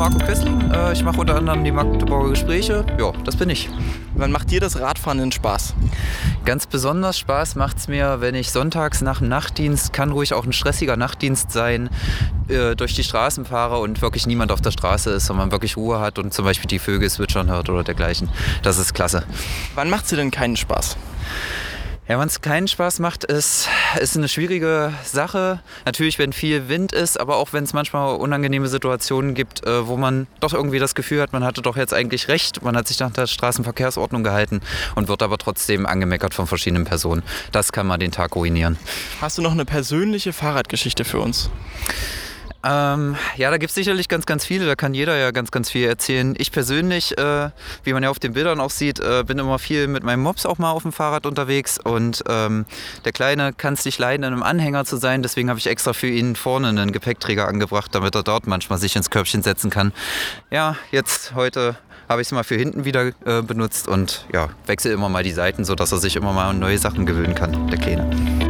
Marco Kössling. Äh, ich mache unter anderem die Magdeburger Gespräche. Ja, das bin ich. Wann macht dir das Radfahren denn Spaß? Ganz besonders Spaß macht es mir, wenn ich sonntags nach dem Nachtdienst, kann ruhig auch ein stressiger Nachtdienst sein, äh, durch die Straßen fahre und wirklich niemand auf der Straße ist und man wirklich Ruhe hat und zum Beispiel die Vögel zwitschern hört oder dergleichen. Das ist klasse. Wann macht sie denn keinen Spaß? Ja, wenn es keinen Spaß macht, ist, ist eine schwierige Sache. Natürlich, wenn viel Wind ist, aber auch wenn es manchmal unangenehme Situationen gibt, äh, wo man doch irgendwie das Gefühl hat, man hatte doch jetzt eigentlich recht, man hat sich nach der Straßenverkehrsordnung gehalten und wird aber trotzdem angemeckert von verschiedenen Personen. Das kann mal den Tag ruinieren. Hast du noch eine persönliche Fahrradgeschichte für uns? Ähm, ja, da gibt es sicherlich ganz, ganz viele. Da kann jeder ja ganz, ganz viel erzählen. Ich persönlich, äh, wie man ja auf den Bildern auch sieht, äh, bin immer viel mit meinem Mops auch mal auf dem Fahrrad unterwegs. Und ähm, der Kleine kann es nicht leiden, in einem Anhänger zu sein. Deswegen habe ich extra für ihn vorne einen Gepäckträger angebracht, damit er dort manchmal sich ins Körbchen setzen kann. Ja, jetzt heute habe ich es mal für hinten wieder äh, benutzt und ja, wechsle immer mal die Seiten, sodass er sich immer mal an neue Sachen gewöhnen kann, der Kleine.